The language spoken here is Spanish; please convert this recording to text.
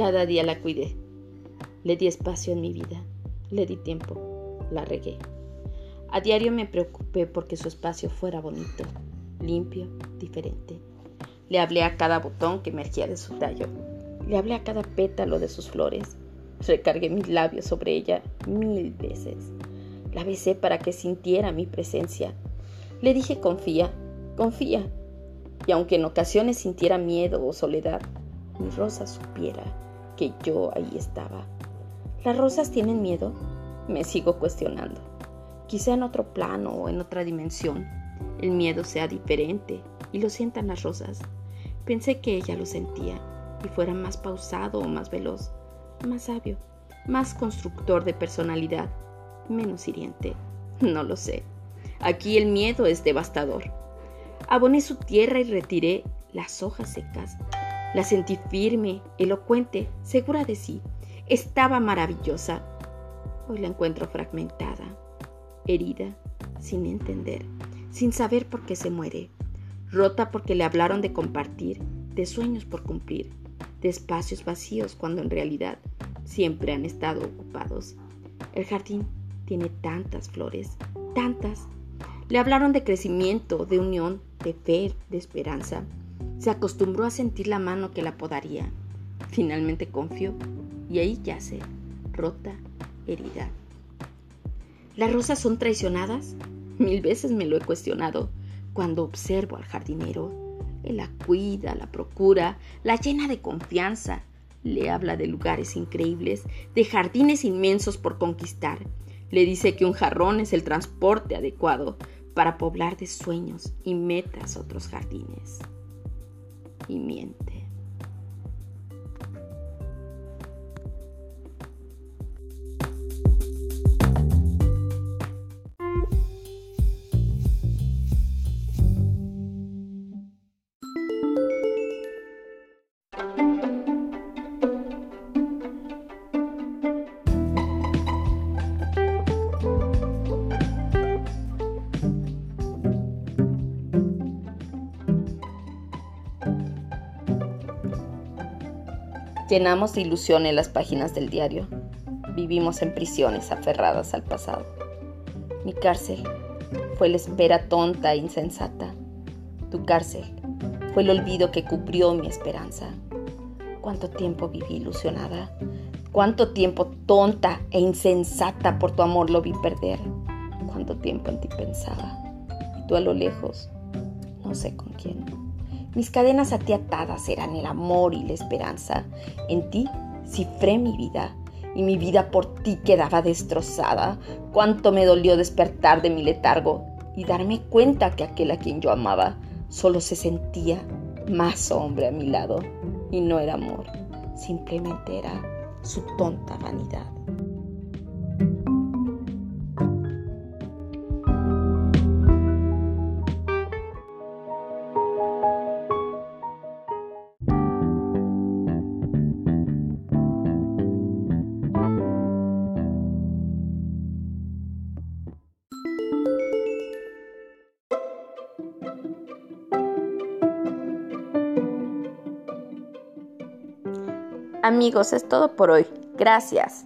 Cada día la cuidé. Le di espacio en mi vida. Le di tiempo. La regué. A diario me preocupé porque su espacio fuera bonito, limpio, diferente. Le hablé a cada botón que emergía de su tallo. Le hablé a cada pétalo de sus flores. Recargué mis labios sobre ella mil veces. La besé para que sintiera mi presencia. Le dije confía, confía. Y aunque en ocasiones sintiera miedo o soledad, mi rosa supiera que yo ahí estaba. ¿Las rosas tienen miedo? Me sigo cuestionando. Quizá en otro plano o en otra dimensión el miedo sea diferente y lo sientan las rosas. Pensé que ella lo sentía y fuera más pausado o más veloz, más sabio, más constructor de personalidad, menos hiriente. No lo sé. Aquí el miedo es devastador. Aboné su tierra y retiré las hojas secas. La sentí firme, elocuente, segura de sí. Estaba maravillosa. Hoy la encuentro fragmentada, herida, sin entender, sin saber por qué se muere rota porque le hablaron de compartir, de sueños por cumplir, de espacios vacíos cuando en realidad siempre han estado ocupados. El jardín tiene tantas flores, tantas. Le hablaron de crecimiento, de unión, de fe, de esperanza. Se acostumbró a sentir la mano que la podaría. Finalmente confió y ahí yace, rota, herida. ¿Las rosas son traicionadas? Mil veces me lo he cuestionado cuando observo al jardinero. Él la cuida, la procura, la llena de confianza. Le habla de lugares increíbles, de jardines inmensos por conquistar. Le dice que un jarrón es el transporte adecuado para poblar de sueños y metas otros jardines. Y miente. Llenamos de ilusión en las páginas del diario. Vivimos en prisiones aferradas al pasado. Mi cárcel fue la espera tonta e insensata. Tu cárcel fue el olvido que cubrió mi esperanza. ¿Cuánto tiempo viví ilusionada? ¿Cuánto tiempo tonta e insensata por tu amor lo vi perder? ¿Cuánto tiempo en ti pensaba? Y tú a lo lejos, no sé con quién. Mis cadenas a ti atadas eran el amor y la esperanza. En ti cifré mi vida y mi vida por ti quedaba destrozada. Cuánto me dolió despertar de mi letargo y darme cuenta que aquel a quien yo amaba solo se sentía más hombre a mi lado y no era amor, simplemente era su tonta vanidad. Amigos, es todo por hoy. Gracias.